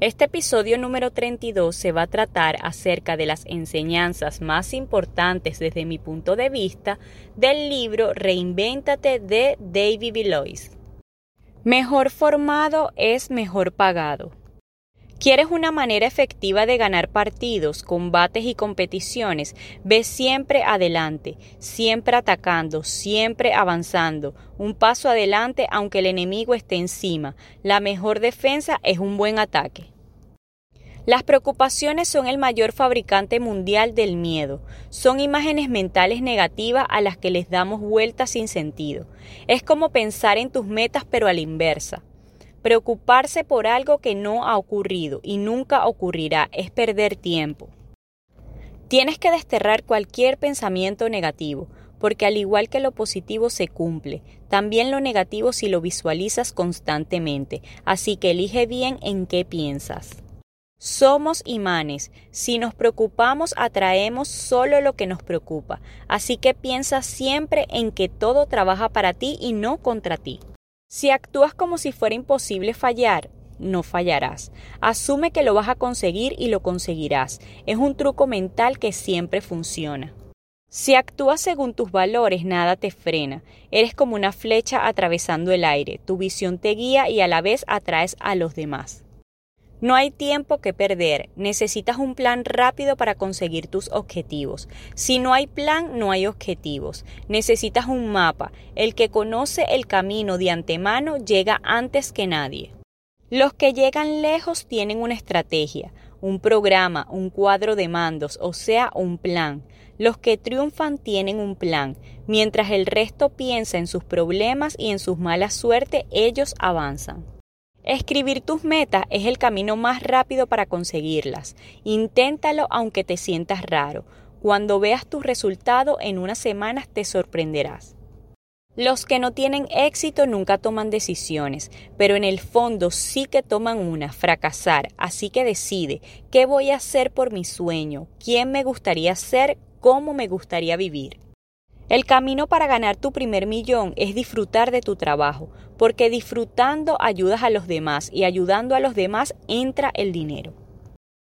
Este episodio número 32 se va a tratar acerca de las enseñanzas más importantes desde mi punto de vista del libro Reinvéntate de David Belois. Mejor formado es mejor pagado. ¿Quieres una manera efectiva de ganar partidos, combates y competiciones? Ve siempre adelante, siempre atacando, siempre avanzando, un paso adelante aunque el enemigo esté encima. La mejor defensa es un buen ataque. Las preocupaciones son el mayor fabricante mundial del miedo. Son imágenes mentales negativas a las que les damos vueltas sin sentido. Es como pensar en tus metas pero a la inversa. Preocuparse por algo que no ha ocurrido y nunca ocurrirá es perder tiempo. Tienes que desterrar cualquier pensamiento negativo, porque al igual que lo positivo se cumple, también lo negativo si lo visualizas constantemente, así que elige bien en qué piensas. Somos imanes. Si nos preocupamos, atraemos solo lo que nos preocupa. Así que piensa siempre en que todo trabaja para ti y no contra ti. Si actúas como si fuera imposible fallar, no fallarás. Asume que lo vas a conseguir y lo conseguirás. Es un truco mental que siempre funciona. Si actúas según tus valores, nada te frena. Eres como una flecha atravesando el aire. Tu visión te guía y a la vez atraes a los demás. No hay tiempo que perder, necesitas un plan rápido para conseguir tus objetivos. Si no hay plan, no hay objetivos. Necesitas un mapa. El que conoce el camino de antemano llega antes que nadie. Los que llegan lejos tienen una estrategia, un programa, un cuadro de mandos, o sea, un plan. Los que triunfan tienen un plan. Mientras el resto piensa en sus problemas y en sus malas suerte, ellos avanzan. Escribir tus metas es el camino más rápido para conseguirlas. Inténtalo aunque te sientas raro. Cuando veas tus resultados en unas semanas te sorprenderás. Los que no tienen éxito nunca toman decisiones, pero en el fondo sí que toman una, fracasar, así que decide qué voy a hacer por mi sueño, quién me gustaría ser, cómo me gustaría vivir. El camino para ganar tu primer millón es disfrutar de tu trabajo, porque disfrutando ayudas a los demás y ayudando a los demás entra el dinero.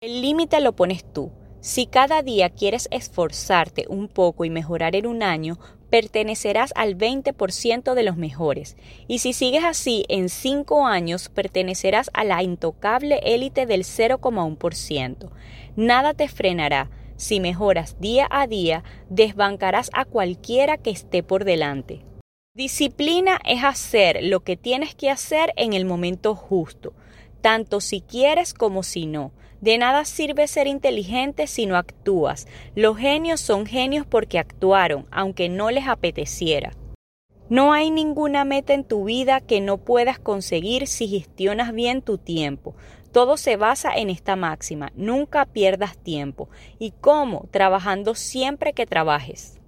El límite lo pones tú. Si cada día quieres esforzarte un poco y mejorar en un año, pertenecerás al 20% de los mejores. Y si sigues así, en 5 años pertenecerás a la intocable élite del 0,1%. Nada te frenará si mejoras día a día, desbancarás a cualquiera que esté por delante. Disciplina es hacer lo que tienes que hacer en el momento justo, tanto si quieres como si no. De nada sirve ser inteligente si no actúas. Los genios son genios porque actuaron, aunque no les apeteciera. No hay ninguna meta en tu vida que no puedas conseguir si gestionas bien tu tiempo. Todo se basa en esta máxima, nunca pierdas tiempo. ¿Y cómo? Trabajando siempre que trabajes.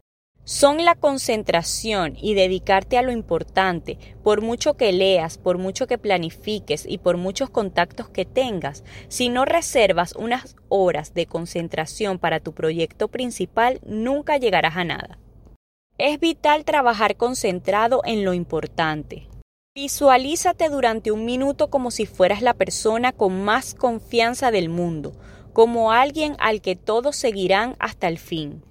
Son la concentración y dedicarte a lo importante, por mucho que leas, por mucho que planifiques y por muchos contactos que tengas. Si no reservas unas horas de concentración para tu proyecto principal, nunca llegarás a nada. Es vital trabajar concentrado en lo importante. Visualízate durante un minuto como si fueras la persona con más confianza del mundo, como alguien al que todos seguirán hasta el fin.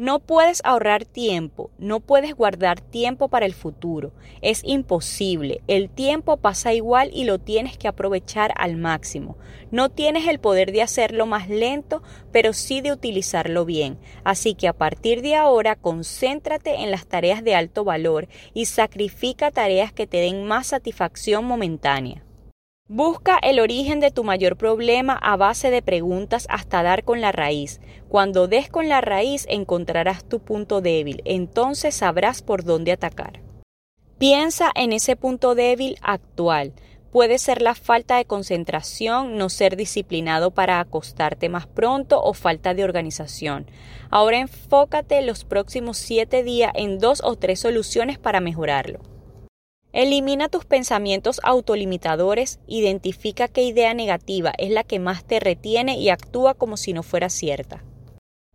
No puedes ahorrar tiempo, no puedes guardar tiempo para el futuro. Es imposible. El tiempo pasa igual y lo tienes que aprovechar al máximo. No tienes el poder de hacerlo más lento, pero sí de utilizarlo bien. Así que a partir de ahora concéntrate en las tareas de alto valor y sacrifica tareas que te den más satisfacción momentánea. Busca el origen de tu mayor problema a base de preguntas hasta dar con la raíz. Cuando des con la raíz encontrarás tu punto débil, entonces sabrás por dónde atacar. Piensa en ese punto débil actual. Puede ser la falta de concentración, no ser disciplinado para acostarte más pronto o falta de organización. Ahora enfócate los próximos siete días en dos o tres soluciones para mejorarlo. Elimina tus pensamientos autolimitadores, identifica qué idea negativa es la que más te retiene y actúa como si no fuera cierta.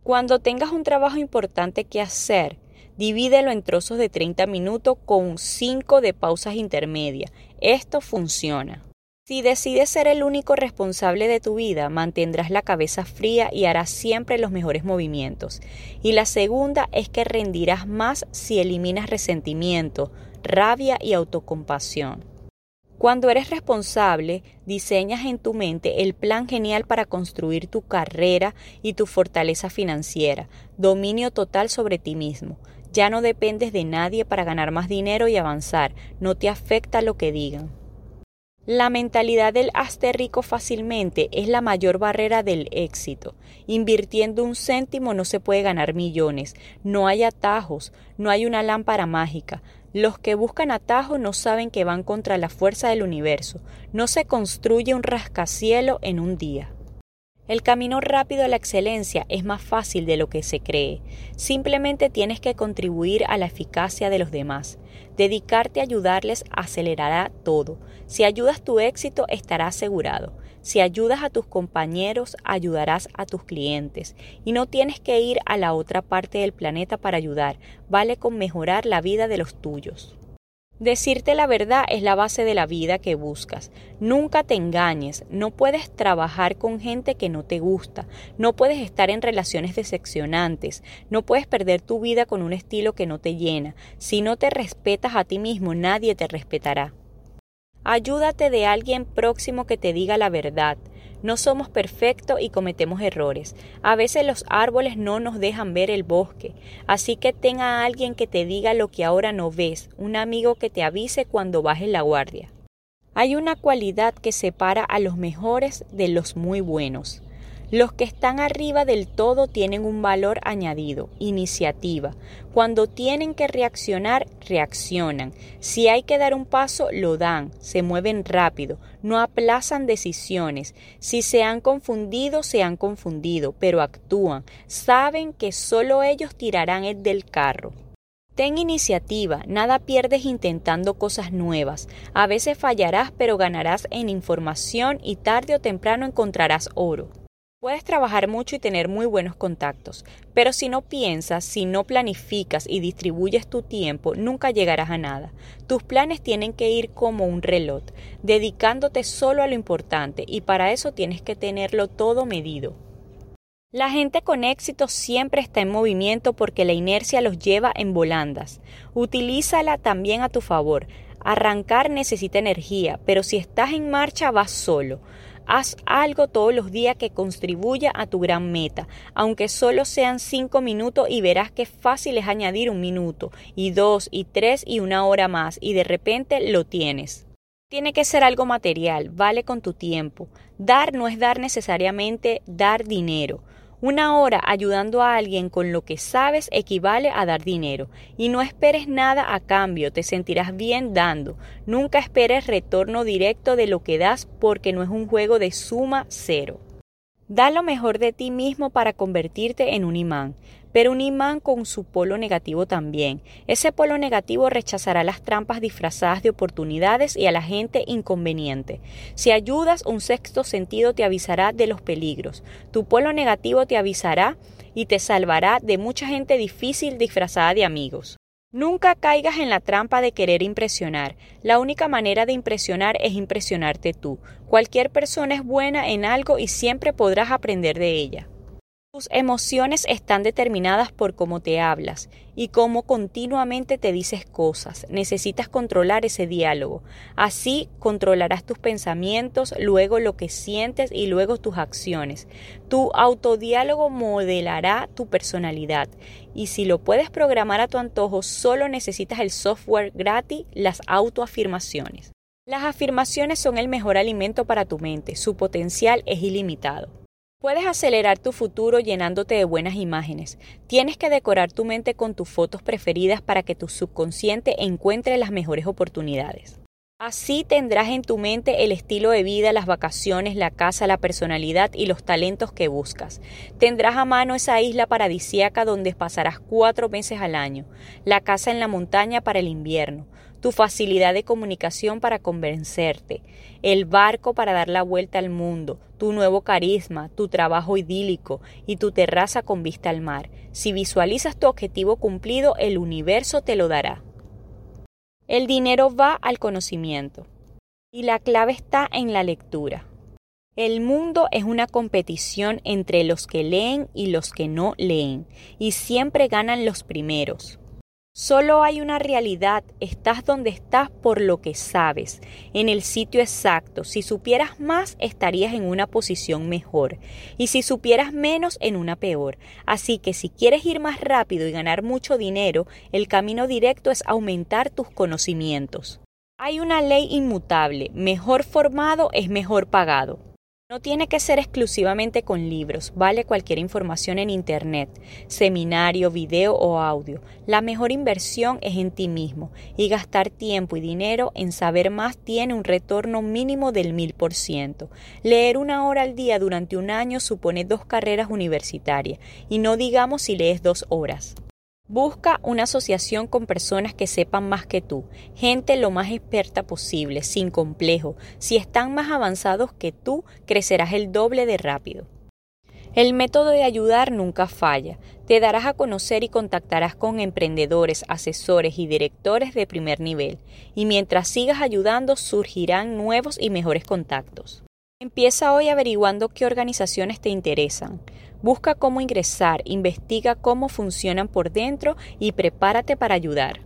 Cuando tengas un trabajo importante que hacer, divídelo en trozos de 30 minutos con 5 de pausas intermedias. Esto funciona. Si decides ser el único responsable de tu vida, mantendrás la cabeza fría y harás siempre los mejores movimientos. Y la segunda es que rendirás más si eliminas resentimiento, rabia y autocompasión. Cuando eres responsable, diseñas en tu mente el plan genial para construir tu carrera y tu fortaleza financiera, dominio total sobre ti mismo. Ya no dependes de nadie para ganar más dinero y avanzar, no te afecta lo que digan. La mentalidad del hazte rico fácilmente es la mayor barrera del éxito. Invirtiendo un céntimo no se puede ganar millones, no hay atajos, no hay una lámpara mágica, los que buscan atajo no saben que van contra la fuerza del universo. No se construye un rascacielo en un día. El camino rápido a la excelencia es más fácil de lo que se cree. Simplemente tienes que contribuir a la eficacia de los demás. Dedicarte a ayudarles acelerará todo. Si ayudas tu éxito, estará asegurado. Si ayudas a tus compañeros, ayudarás a tus clientes. Y no tienes que ir a la otra parte del planeta para ayudar. Vale con mejorar la vida de los tuyos. Decirte la verdad es la base de la vida que buscas. Nunca te engañes, no puedes trabajar con gente que no te gusta, no puedes estar en relaciones decepcionantes, no puedes perder tu vida con un estilo que no te llena. Si no te respetas a ti mismo, nadie te respetará. Ayúdate de alguien próximo que te diga la verdad. No somos perfectos y cometemos errores. A veces los árboles no nos dejan ver el bosque, así que tenga a alguien que te diga lo que ahora no ves, un amigo que te avise cuando bajes la guardia. Hay una cualidad que separa a los mejores de los muy buenos. Los que están arriba del todo tienen un valor añadido, iniciativa. Cuando tienen que reaccionar, reaccionan. Si hay que dar un paso, lo dan, se mueven rápido, no aplazan decisiones. Si se han confundido, se han confundido, pero actúan. Saben que solo ellos tirarán el del carro. Ten iniciativa, nada pierdes intentando cosas nuevas. A veces fallarás, pero ganarás en información y tarde o temprano encontrarás oro. Puedes trabajar mucho y tener muy buenos contactos, pero si no piensas, si no planificas y distribuyes tu tiempo, nunca llegarás a nada. Tus planes tienen que ir como un reloj, dedicándote solo a lo importante y para eso tienes que tenerlo todo medido. La gente con éxito siempre está en movimiento porque la inercia los lleva en volandas. Utilízala también a tu favor. Arrancar necesita energía, pero si estás en marcha vas solo. Haz algo todos los días que contribuya a tu gran meta, aunque solo sean cinco minutos y verás qué fácil es añadir un minuto, y dos, y tres, y una hora más, y de repente lo tienes. Tiene que ser algo material, vale con tu tiempo. Dar no es dar necesariamente dar dinero. Una hora ayudando a alguien con lo que sabes equivale a dar dinero. Y no esperes nada a cambio, te sentirás bien dando. Nunca esperes retorno directo de lo que das porque no es un juego de suma cero. Da lo mejor de ti mismo para convertirte en un imán, pero un imán con su polo negativo también. Ese polo negativo rechazará las trampas disfrazadas de oportunidades y a la gente inconveniente. Si ayudas, un sexto sentido te avisará de los peligros. Tu polo negativo te avisará y te salvará de mucha gente difícil disfrazada de amigos. Nunca caigas en la trampa de querer impresionar. La única manera de impresionar es impresionarte tú. Cualquier persona es buena en algo y siempre podrás aprender de ella. Tus emociones están determinadas por cómo te hablas y cómo continuamente te dices cosas. Necesitas controlar ese diálogo. Así controlarás tus pensamientos, luego lo que sientes y luego tus acciones. Tu autodiálogo modelará tu personalidad y si lo puedes programar a tu antojo, solo necesitas el software gratis, las autoafirmaciones. Las afirmaciones son el mejor alimento para tu mente, su potencial es ilimitado. Puedes acelerar tu futuro llenándote de buenas imágenes. Tienes que decorar tu mente con tus fotos preferidas para que tu subconsciente encuentre las mejores oportunidades. Así tendrás en tu mente el estilo de vida, las vacaciones, la casa, la personalidad y los talentos que buscas. Tendrás a mano esa isla paradisíaca donde pasarás cuatro meses al año, la casa en la montaña para el invierno, tu facilidad de comunicación para convencerte, el barco para dar la vuelta al mundo, tu nuevo carisma, tu trabajo idílico y tu terraza con vista al mar. Si visualizas tu objetivo cumplido, el universo te lo dará. El dinero va al conocimiento y la clave está en la lectura. El mundo es una competición entre los que leen y los que no leen, y siempre ganan los primeros. Solo hay una realidad, estás donde estás por lo que sabes, en el sitio exacto. Si supieras más, estarías en una posición mejor, y si supieras menos, en una peor. Así que si quieres ir más rápido y ganar mucho dinero, el camino directo es aumentar tus conocimientos. Hay una ley inmutable, mejor formado es mejor pagado. No tiene que ser exclusivamente con libros, vale cualquier información en Internet, seminario, video o audio. La mejor inversión es en ti mismo y gastar tiempo y dinero en saber más tiene un retorno mínimo del mil por ciento. Leer una hora al día durante un año supone dos carreras universitarias y no digamos si lees dos horas. Busca una asociación con personas que sepan más que tú, gente lo más experta posible, sin complejo. Si están más avanzados que tú, crecerás el doble de rápido. El método de ayudar nunca falla. Te darás a conocer y contactarás con emprendedores, asesores y directores de primer nivel, y mientras sigas ayudando surgirán nuevos y mejores contactos. Empieza hoy averiguando qué organizaciones te interesan. Busca cómo ingresar, investiga cómo funcionan por dentro y prepárate para ayudar.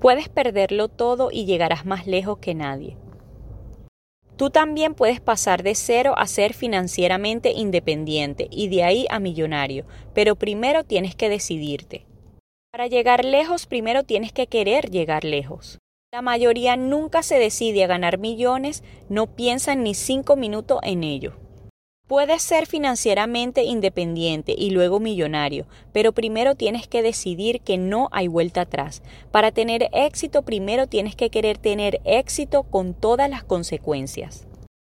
Puedes perderlo todo y llegarás más lejos que nadie. Tú también puedes pasar de cero a ser financieramente independiente y de ahí a millonario, pero primero tienes que decidirte. Para llegar lejos, primero tienes que querer llegar lejos. La mayoría nunca se decide a ganar millones, no piensan ni cinco minutos en ello. Puedes ser financieramente independiente y luego millonario, pero primero tienes que decidir que no hay vuelta atrás. Para tener éxito primero tienes que querer tener éxito con todas las consecuencias.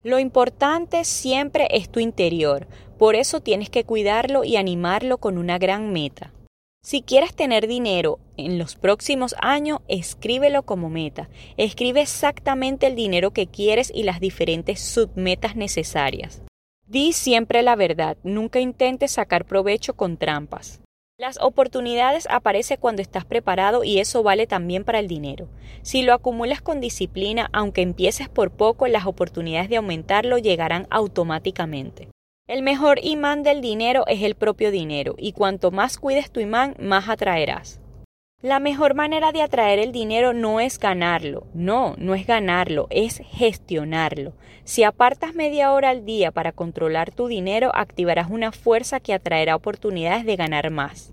Lo importante siempre es tu interior, por eso tienes que cuidarlo y animarlo con una gran meta. Si quieres tener dinero en los próximos años, escríbelo como meta. Escribe exactamente el dinero que quieres y las diferentes submetas necesarias. Di siempre la verdad, nunca intentes sacar provecho con trampas. Las oportunidades aparecen cuando estás preparado y eso vale también para el dinero. Si lo acumulas con disciplina, aunque empieces por poco, las oportunidades de aumentarlo llegarán automáticamente. El mejor imán del dinero es el propio dinero y cuanto más cuides tu imán, más atraerás. La mejor manera de atraer el dinero no es ganarlo, no, no es ganarlo, es gestionarlo. Si apartas media hora al día para controlar tu dinero, activarás una fuerza que atraerá oportunidades de ganar más.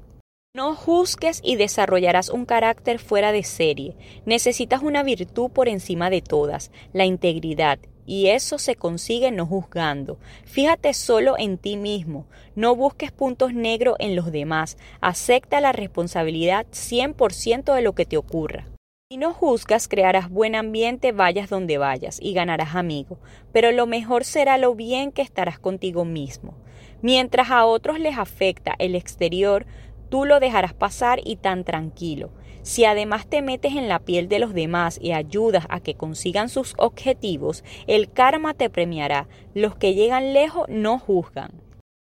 No juzgues y desarrollarás un carácter fuera de serie. Necesitas una virtud por encima de todas, la integridad, y eso se consigue no juzgando. Fíjate solo en ti mismo, no busques puntos negros en los demás, acepta la responsabilidad 100% de lo que te ocurra. Si no juzgas, crearás buen ambiente vayas donde vayas y ganarás amigos, pero lo mejor será lo bien que estarás contigo mismo. Mientras a otros les afecta el exterior, tú lo dejarás pasar y tan tranquilo. Si además te metes en la piel de los demás y ayudas a que consigan sus objetivos, el karma te premiará. Los que llegan lejos no juzgan.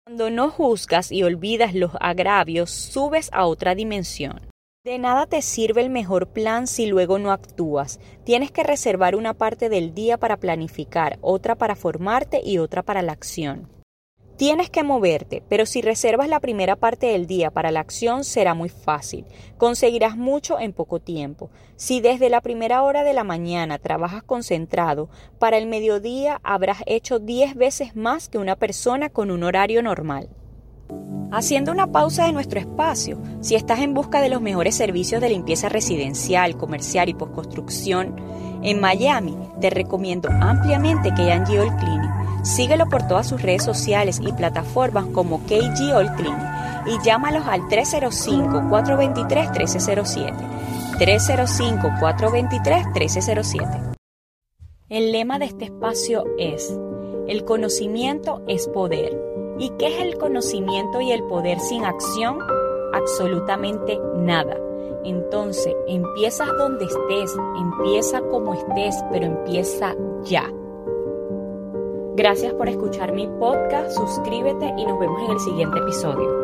Cuando no juzgas y olvidas los agravios, subes a otra dimensión. De nada te sirve el mejor plan si luego no actúas. Tienes que reservar una parte del día para planificar, otra para formarte y otra para la acción. Tienes que moverte, pero si reservas la primera parte del día para la acción será muy fácil. Conseguirás mucho en poco tiempo. Si desde la primera hora de la mañana trabajas concentrado, para el mediodía habrás hecho 10 veces más que una persona con un horario normal. Haciendo una pausa de nuestro espacio, si estás en busca de los mejores servicios de limpieza residencial, comercial y postconstrucción, en Miami te recomiendo ampliamente hayan Oil Cleaning Síguelo por todas sus redes sociales y plataformas como KG All Clean y llámalos al 305-423-1307. 305-423-1307. El lema de este espacio es, el conocimiento es poder. ¿Y qué es el conocimiento y el poder sin acción? Absolutamente nada. Entonces, empiezas donde estés, empieza como estés, pero empieza ya. Gracias por escuchar mi podcast, suscríbete y nos vemos en el siguiente episodio.